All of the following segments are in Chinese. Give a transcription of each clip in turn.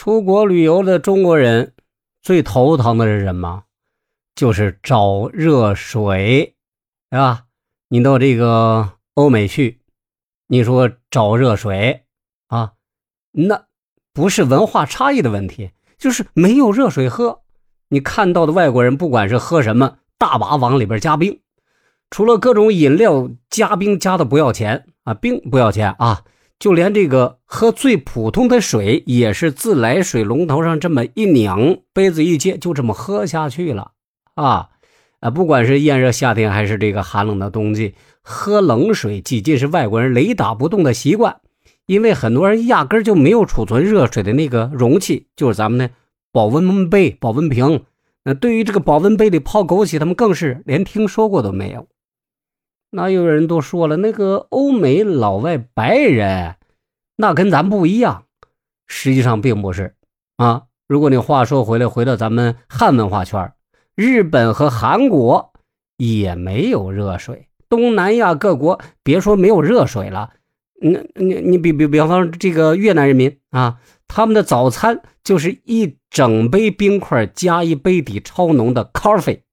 出国旅游的中国人最头疼的是什么？就是找热水，是吧？你到这个欧美去，你说找热水啊，那不是文化差异的问题，就是没有热水喝。你看到的外国人，不管是喝什么，大把往里边加冰，除了各种饮料加冰加的不要钱啊，冰不要钱啊。就连这个喝最普通的水，也是自来水龙头上这么一拧，杯子一接，就这么喝下去了啊！啊，不管是炎热夏天还是这个寒冷的冬季，喝冷水几近是外国人雷打不动的习惯。因为很多人压根就没有储存热水的那个容器，就是咱们的保温杯、保温瓶。那对于这个保温杯里泡枸杞，他们更是连听说过都没有。那有人都说了，那个欧美老外白人，那跟咱不一样。实际上并不是啊。如果你话说回来，回到咱们汉文化圈，日本和韩国也没有热水。东南亚各国别说没有热水了，那你你比比比方说这个越南人民啊，他们的早餐就是一整杯冰块加一杯底超浓的咖啡。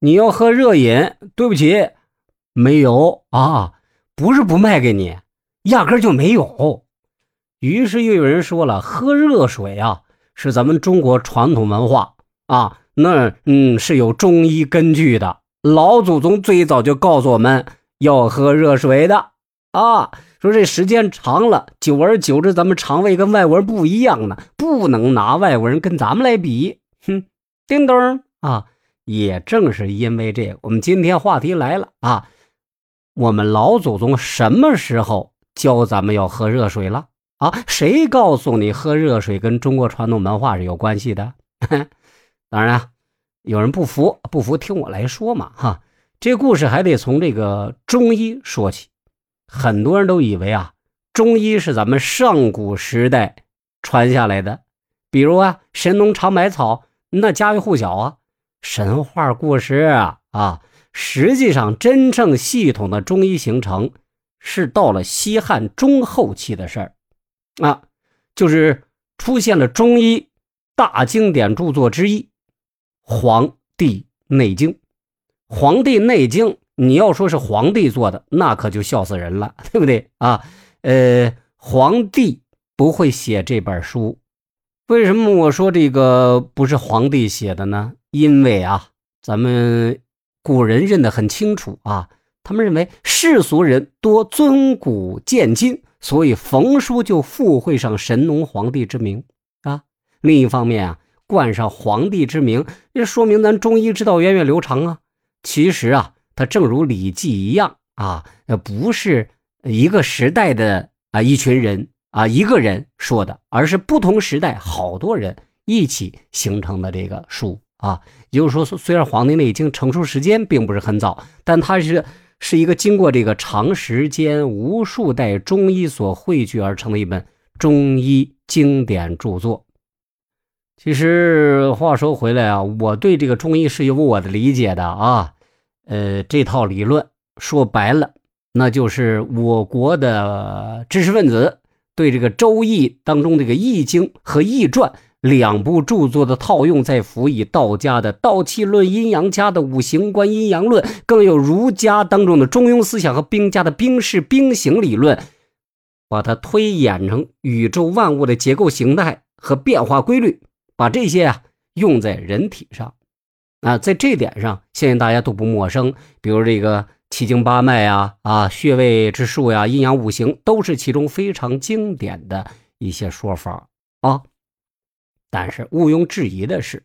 你要喝热饮，对不起。没有啊，不是不卖给你，压根就没有。于是又有人说了，喝热水啊是咱们中国传统文化啊，那嗯是有中医根据的。老祖宗最早就告诉我们要喝热水的啊，说这时间长了，久而久之，咱们肠胃跟外国人不一样呢，不能拿外国人跟咱们来比。哼，叮咚啊，也正是因为这个，我们今天话题来了啊。我们老祖宗什么时候教咱们要喝热水了啊？谁告诉你喝热水跟中国传统文化是有关系的？当然啊，有人不服，不服听我来说嘛哈。这故事还得从这个中医说起。很多人都以为啊，中医是咱们上古时代传下来的，比如啊，神农尝百草，那家喻户晓啊，神话故事啊啊。实际上，真正系统的中医形成是到了西汉中后期的事儿，啊，就是出现了中医大经典著作之一《黄帝内经》。《黄帝内经》，你要说是皇帝做的，那可就笑死人了，对不对啊？呃，皇帝不会写这本书，为什么我说这个不是皇帝写的呢？因为啊，咱们。古人认得很清楚啊，他们认为世俗人多尊古见今，所以冯书就附会上神农皇帝之名啊。另一方面啊，冠上皇帝之名，这说明咱中医之道源远流长啊。其实啊，它正如《礼记》一样啊，不是一个时代的啊一群人啊一个人说的，而是不同时代好多人一起形成的这个书。啊，也就是说，虽然《黄帝内经》成书时间并不是很早，但它是是一个经过这个长时间、无数代中医所汇聚而成的一本中医经典著作。其实话说回来啊，我对这个中医是有我的理解的啊。呃，这套理论说白了，那就是我国的知识分子对这个《周易》当中这个《易经》和《易传》。两部著作的套用，再辅以道家的道气论、阴阳家的五行观、阴阳论，更有儒家当中的中庸思想和兵家的兵势兵形理论，把它推演成宇宙万物的结构形态和变化规律，把这些啊用在人体上啊，在这点上，相信大家都不陌生。比如这个七经八脉啊、啊穴位之术呀、阴阳五行，都是其中非常经典的一些说法啊。但是毋庸置疑的是，《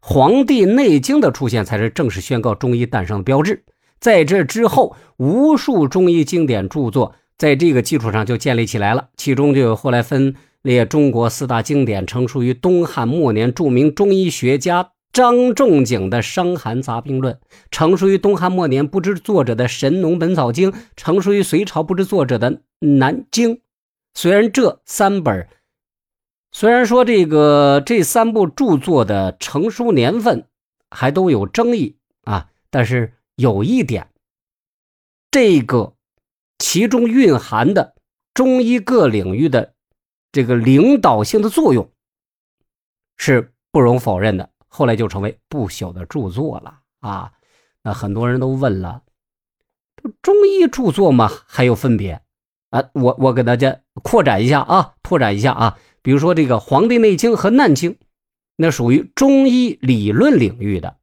黄帝内经》的出现才是正式宣告中医诞生的标志。在这之后，无数中医经典著作在这个基础上就建立起来了。其中就有后来分列中国四大经典，成熟于东汉末年著名中医学家张仲景的《伤寒杂病论》，成熟于东汉末年不知作者的《神农本草经》，成熟于隋朝不知作者的《南经》。虽然这三本。虽然说这个这三部著作的成书年份还都有争议啊，但是有一点，这个其中蕴含的中医各领域的这个领导性的作用，是不容否认的。后来就成为不朽的著作了啊！那很多人都问了，中医著作嘛，还有分别啊？我我给大家扩展一下啊，拓展一下啊。比如说这个《黄帝内经》和《难经》，那属于中医理论领域的。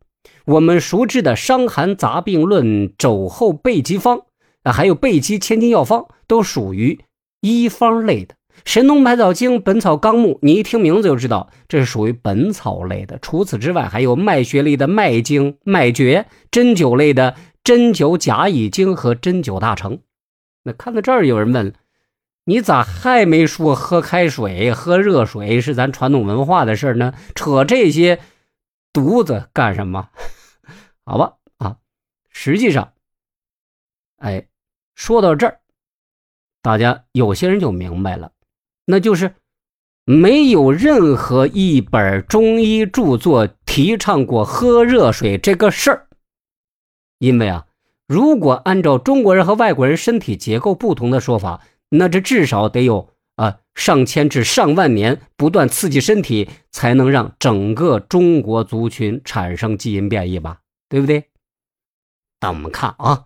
我们熟知的《伤寒杂病论》《肘后备急方》啊，还有《备急千金药方》，都属于医方类的。《神农百草经》《本草纲目》，你一听名字就知道，这是属于本草类的。除此之外，还有脉学类的《脉经》《脉诀》，针灸类的《针灸甲乙经》和《针灸大成》。那看到这儿，有人问了：你咋还没说喝开水、喝热水是咱传统文化的事呢？扯这些犊子干什么？好吧，啊，实际上，哎，说到这儿，大家有些人就明白了。那就是没有任何一本中医著作提倡过喝热水这个事儿，因为啊，如果按照中国人和外国人身体结构不同的说法，那这至少得有啊上千至上万年不断刺激身体，才能让整个中国族群产生基因变异吧，对不对？但我们看啊，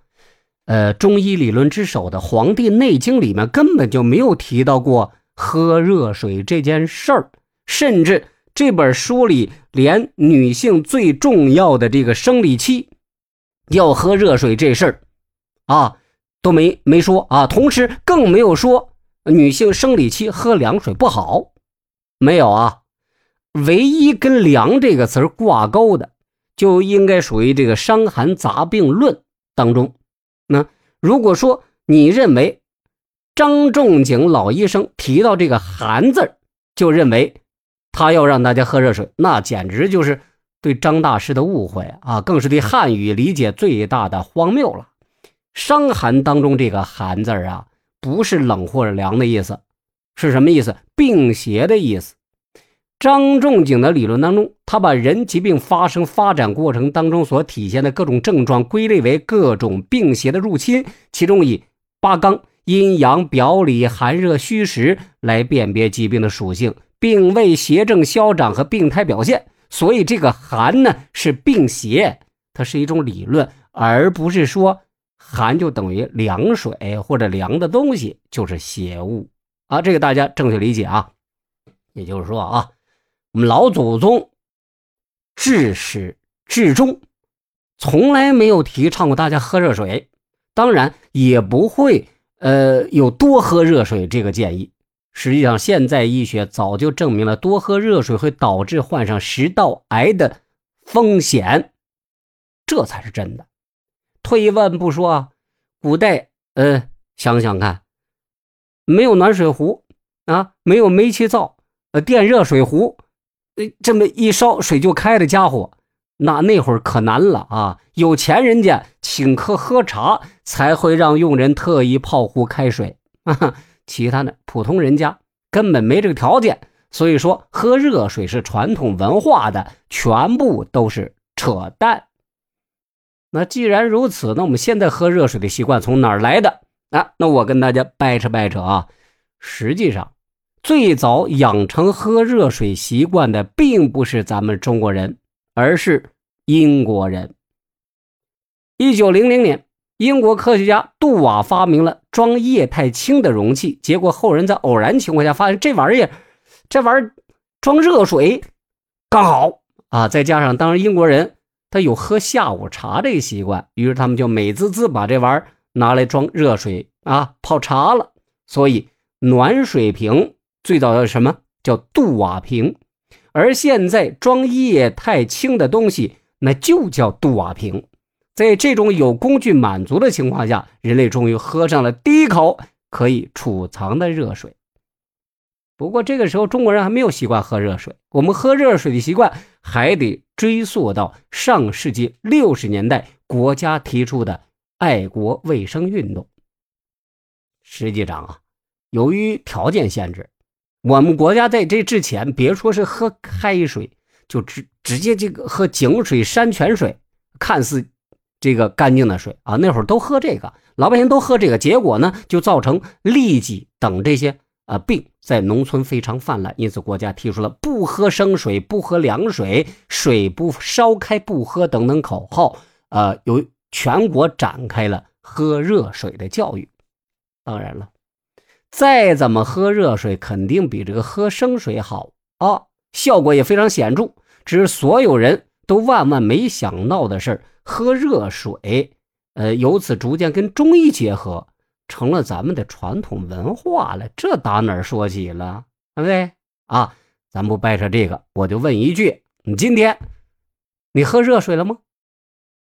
呃，中医理论之首的《黄帝内经》里面根本就没有提到过。喝热水这件事儿，甚至这本书里连女性最重要的这个生理期要喝热水这事儿啊都没没说啊，同时更没有说女性生理期喝凉水不好，没有啊。唯一跟“凉”这个词挂钩的，就应该属于这个《伤寒杂病论》当中。那如果说你认为，张仲景老医生提到这个“寒”字就认为他要让大家喝热水，那简直就是对张大师的误会啊！更是对汉语理解最大的荒谬了。《伤寒》当中这个“寒”字啊，不是冷或者凉的意思，是什么意思？病邪的意思。张仲景的理论当中，他把人疾病发生发展过程当中所体现的各种症状归类为各种病邪的入侵，其中以八纲。阴阳表里、寒热虚实来辨别疾病的属性、病位、邪正消长和病态表现。所以，这个寒呢是病邪，它是一种理论，而不是说寒就等于凉水或者凉的东西就是邪物啊。这个大家正确理解啊。也就是说啊，我们老祖宗至始至终从来没有提倡过大家喝热水，当然也不会。呃，有多喝热水这个建议，实际上现在医学早就证明了多喝热水会导致患上食道癌的风险，这才是真的。退一万步说啊，古代，呃，想想看，没有暖水壶啊，没有煤气灶，呃，电热水壶，呃，这么一烧水就开的家伙。那那会儿可难了啊！有钱人家请客喝茶，才会让佣人特意泡壶开水啊。其他的普通人家根本没这个条件，所以说喝热水是传统文化的，全部都是扯淡。那既然如此，那我们现在喝热水的习惯从哪儿来的啊？那我跟大家掰扯掰扯啊。实际上，最早养成喝热水习惯的，并不是咱们中国人。而是英国人。一九零零年，英国科学家杜瓦发明了装液态氢的容器，结果后人在偶然情况下发现这玩意儿，这玩意儿装热水刚好啊！再加上当时英国人他有喝下午茶这个习惯，于是他们就美滋滋把这玩意儿拿来装热水啊泡茶了。所以暖水瓶最早叫什么叫杜瓦瓶？而现在装液态氢的东西，那就叫杜瓦瓶。在这种有工具满足的情况下，人类终于喝上了第一口可以储藏的热水。不过这个时候，中国人还没有习惯喝热水。我们喝热水的习惯还得追溯到上世纪六十年代国家提出的爱国卫生运动。实际上啊，由于条件限制。我们国家在这之前，别说是喝开水，就直直接这个喝井水、山泉水，看似这个干净的水啊，那会儿都喝这个，老百姓都喝这个，结果呢，就造成痢疾等这些啊，病在农村非常泛滥，因此国家提出了不喝生水、不喝凉水、水不烧开不喝等等口号。呃，由全国展开了喝热水的教育。当然了，再怎么喝热水，肯定比这个喝生水好啊，效果也非常显著。只是所有人都万万没想到的是，喝热水，呃，由此逐渐跟中医结合。成了咱们的传统文化了，这打哪儿说起了，对不对啊？咱不掰扯这个，我就问一句：你今天你喝热水了吗？